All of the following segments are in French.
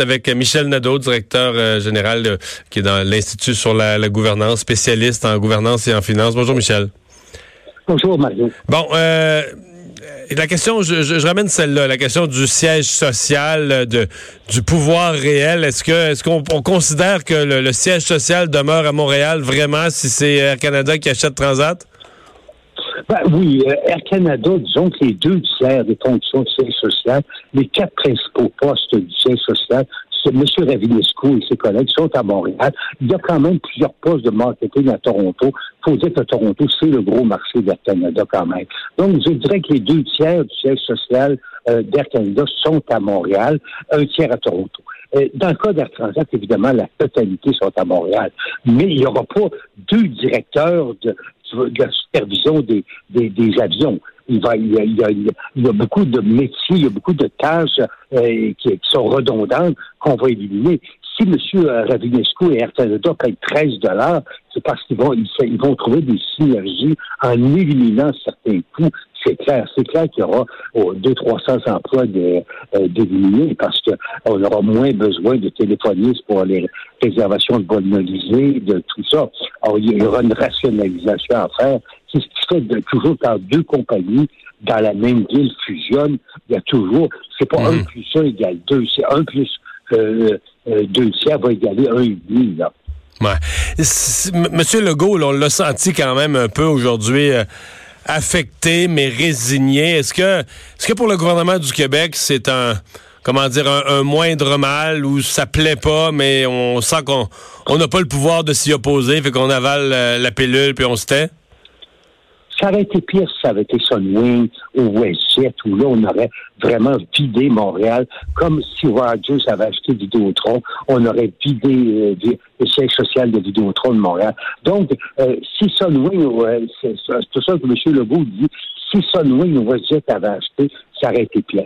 avec Michel Nadeau, directeur euh, général euh, qui est dans l'Institut sur la, gouvernance, spécialiste en gouvernance et en finance. Bonjour Michel. Bonjour Mario. Bon, euh, la question, je, ramène celle-là, la question du siège social, de, du pouvoir réel. Est-ce que est-ce qu'on considère que le, siège social demeure à Montréal vraiment si c'est Air Canada qui achète Transat? Ben, oui, Air Canada, disons que les deux tiers des fonctions du siège social, les quatre principaux postes du siège social M. Ravinescu et ses collègues sont à Montréal. Il y a quand même plusieurs postes de marketing à Toronto. Il faut dire que Toronto, c'est le gros marché d'Air Canada quand même. Donc, je dirais que les deux tiers du siège social euh, d'Air Canada sont à Montréal, un tiers à Toronto. Euh, dans le cas d'Air Transat, évidemment, la totalité sont à Montréal. Mais il n'y aura pas deux directeurs de, la supervision des, des avions il, y a, il, y a, beaucoup de métiers, il y a beaucoup de tâches euh, qui, sont redondantes qu'on va éliminer. Si M. Ravinescu et Air Canada payent 13 dollars, c'est parce qu'ils vont, ils, vont trouver des synergies en éliminant certains coûts c'est clair. C'est clair qu'il y aura 200-300 emplois euh, d'éliminer parce qu'on aura moins besoin de téléphonistes pour les réservations de bonnes de tout ça. Alors, il y aura une rationalisation à faire. C'est ce qui fait de, toujours quand deux compagnies dans la même ville fusionnent, il y a toujours, c'est pas un mhm. plus un égale deux, c'est un plus euh, euh, deux tiers va égaler un et demi, là. Ouais. Monsieur Legault, on l'a senti quand même un peu aujourd'hui affecté mais résigné. Est-ce que, est-ce que pour le gouvernement du Québec, c'est un comment dire un, moindre mal où ça plaît pas, mais on sent qu'on on n'a pas le pouvoir de s'y opposer, fait qu'on avale la, la pilule puis on se tait? Ça aurait été pire si ça avait été Sunwing ou WestJet, où là, on aurait vraiment vidé Montréal, comme si Rogers avait acheté Vidéotron, on aurait vidé euh, le siège social de Vidéotron de Montréal. Donc, euh, si Sunwing, c'est tout ça que M. Legault dit, si Sunwing ou WestJet avait acheté, ça aurait été pire.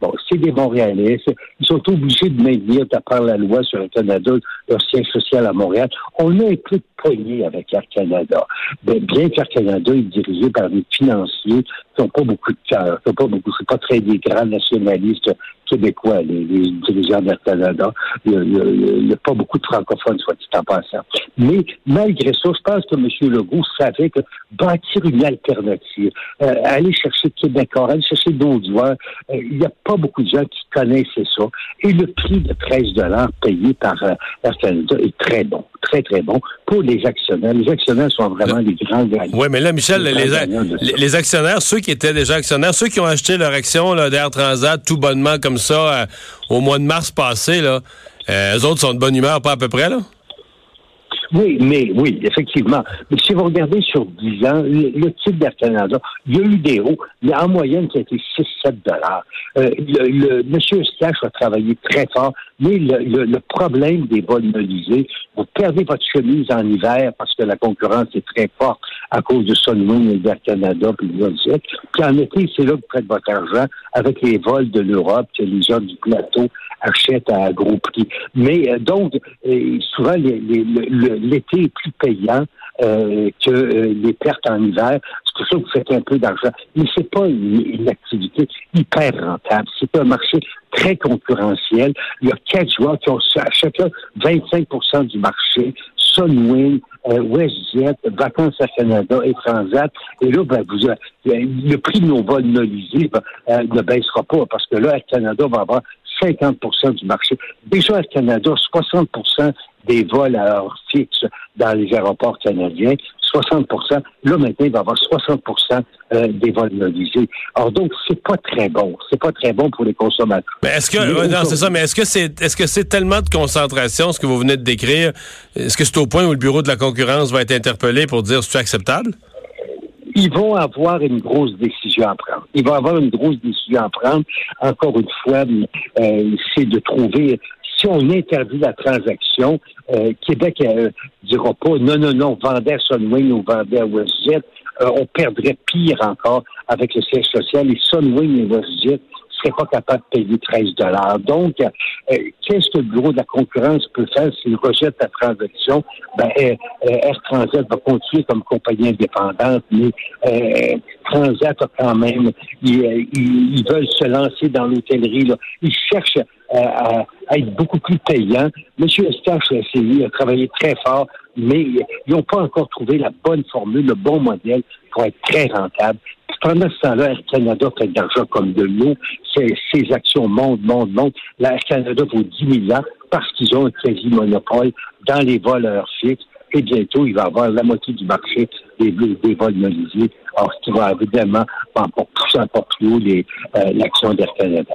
Bon, c'est des Montréalais. Ils sont obligés de maintenir, d'après la loi sur Air Canada, leur siège social à Montréal. On a un peu de poignée avec Air Canada. bien qu'Air Canada est dirigé par des financiers qui n'ont pas beaucoup de cœur, n'ont pas beaucoup, c'est pas très des grands nationalistes québécois, les, dirigeants d'Air Canada. Il n'y a, pas beaucoup de francophones, soit dit en passant. Mais malgré ça, je pense que M. Legault savait que bâtir une alternative, euh, aller chercher Québécois, aller chercher d'autres joueurs, euh, il n'y a pas beaucoup de gens qui connaissaient ça. Et le prix de 13 dollars payé par euh, Air Canada est très bon, très, très bon pour les actionnaires. Les actionnaires sont vraiment les grands gagnants. Oui, mais là, Michel, les, actionnaires, ceux qui étaient déjà actionnaires, ceux qui ont acheté leur action d'Air Transat tout bonnement comme ça euh, au mois de mars passé, là, euh, eux autres sont de bonne humeur, pas à peu près, là? Oui, mais oui, effectivement. Mais si vous regardez sur 10 ans, le, titre d'Air Canada, il y a eu des hauts, mais en moyenne, ça a été 6-7 dollars. Euh, le, Monsieur Stache a travaillé très fort, mais le, problème des vols mobilisés, vous perdez votre chemise en hiver parce que la concurrence est très forte à cause de Sunwing et d'Air Canada puis de Puis en été, c'est là que vous faites votre argent avec les vols de l'Europe que les gens du plateau achètent à gros prix. Mais euh, donc, euh, souvent, l'été est plus payant euh, que les pertes en hiver. C'est pour ça que vous faites un peu d'argent. Mais c'est pas une, activité hyper rentable. C'est un marché très concurrentiel. Il y a quatre joueurs qui ont chacun 25% du marché. Sunwing, WestJet, Vacances à Canada et Transat. Et là, ben, vous, le prix de nos vols nolisés ben, ne baissera pas parce que là, Air Canada va avoir 50 du marché. Déjà, Air Canada, 60% des vols à heure fixe dans les aéroports canadiens, 60 Là, maintenant, il va y avoir 60% euh, des vols mobilisés. Alors, donc, c'est pas très bon. C'est pas très bon pour les consommateurs. Mais est-ce que, non, c'est ça, mais est-ce que c'est, est-ce que c'est tellement de concentration, ce que vous venez de décrire? Est-ce que c'est au point où le bureau de la concurrence va être interpellé pour dire c'est acceptable? Ils vont avoir une grosse décision à prendre. Ils vont avoir une grosse décision à prendre. Encore une fois, euh, c'est de trouver si on interdit la transaction, euh, Québec ne dira pas non, non, non, vendait à Sunwing ou vendait à WestJet. on perdrait pire encore avec le siège social. Et Sunwing et WestJet pas capable de payer 13 dollars. Donc, euh, qu'est-ce que le bureau de la concurrence peut faire s'il rejette la transaction? Ben, euh, euh, Air Transat va continuer comme compagnie indépendante, mais Transat a quand même, ils, veulent se lancer dans l'hôtellerie. Ils cherchent à, être beaucoup plus payants. M. Eustache a essayé, a travaillé très fort, mais ils n'ont pas encore trouvé la bonne formule, le bon modèle pour être très rentable. Pendant ce temps-là, Air Canada fait de l'argent comme de l'eau. Ses, actions montent, montent, montent. Air Canada vaut 10 000 ans parce qu'ils ont un quasi-monopole dans les voleurs fixes. Et bientôt, il va avoir la moitié du marché des, vols mobilisés. Alors, ce qui va évidemment encore plus haut euh, l'action d'Air Canada.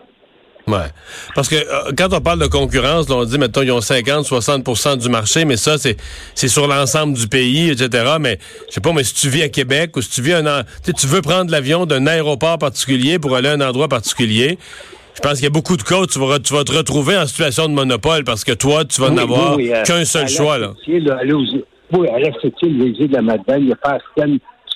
Ouais. Parce que euh, quand on parle de concurrence, on dit, mettons, ils ont 50, 60% du marché, mais ça, c'est, c'est sur l'ensemble du pays, etc. Mais, je sais pas, mais si tu vis à Québec ou si tu vis un, tu veux prendre l'avion d'un aéroport particulier pour aller à un endroit particulier, je pense qu'il y a beaucoup de cas où tu vas, tu vas te retrouver en situation de monopole parce que toi, tu vas n'avoir euh, qu'un seul choix, là. oui, à la les îles de la Madeleine, il y a pas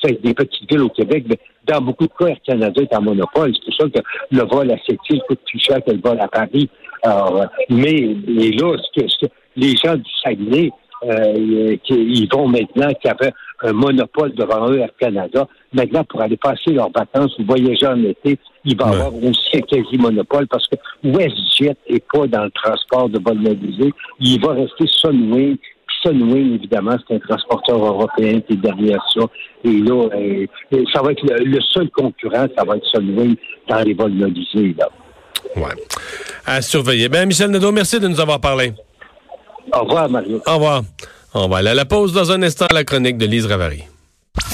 des petites villes au Québec, mais dans beaucoup de cas, Air Canada est en monopole. C'est pour ça que le vol à cette île coûte plus cher que le vol à Paris. Alors, mais là, ce que, les gens du Saguenay, euh, ils vont maintenant, qui avaient un monopole devant eux, Air Canada, maintenant, pour aller passer leurs vacances ou voyager en été, il va avoir aussi un quasi-monopole parce que WestJet n'est pas dans le transport de vol mobilisé. Il va rester Sunwing, Sunwing, évidemment, c'est un transporteur européen qui est derrière ça. Et là, euh, ça va être le, seul concurrent, ça va être Sunwing dans les vols mobilisés. Là. Ouais. À surveiller. Ben, Michel Nadeau, merci de nous avoir parlé. Au revoir, Mario. Au revoir. On va aller à la pause dans un instant à la chronique de Lise Ravary.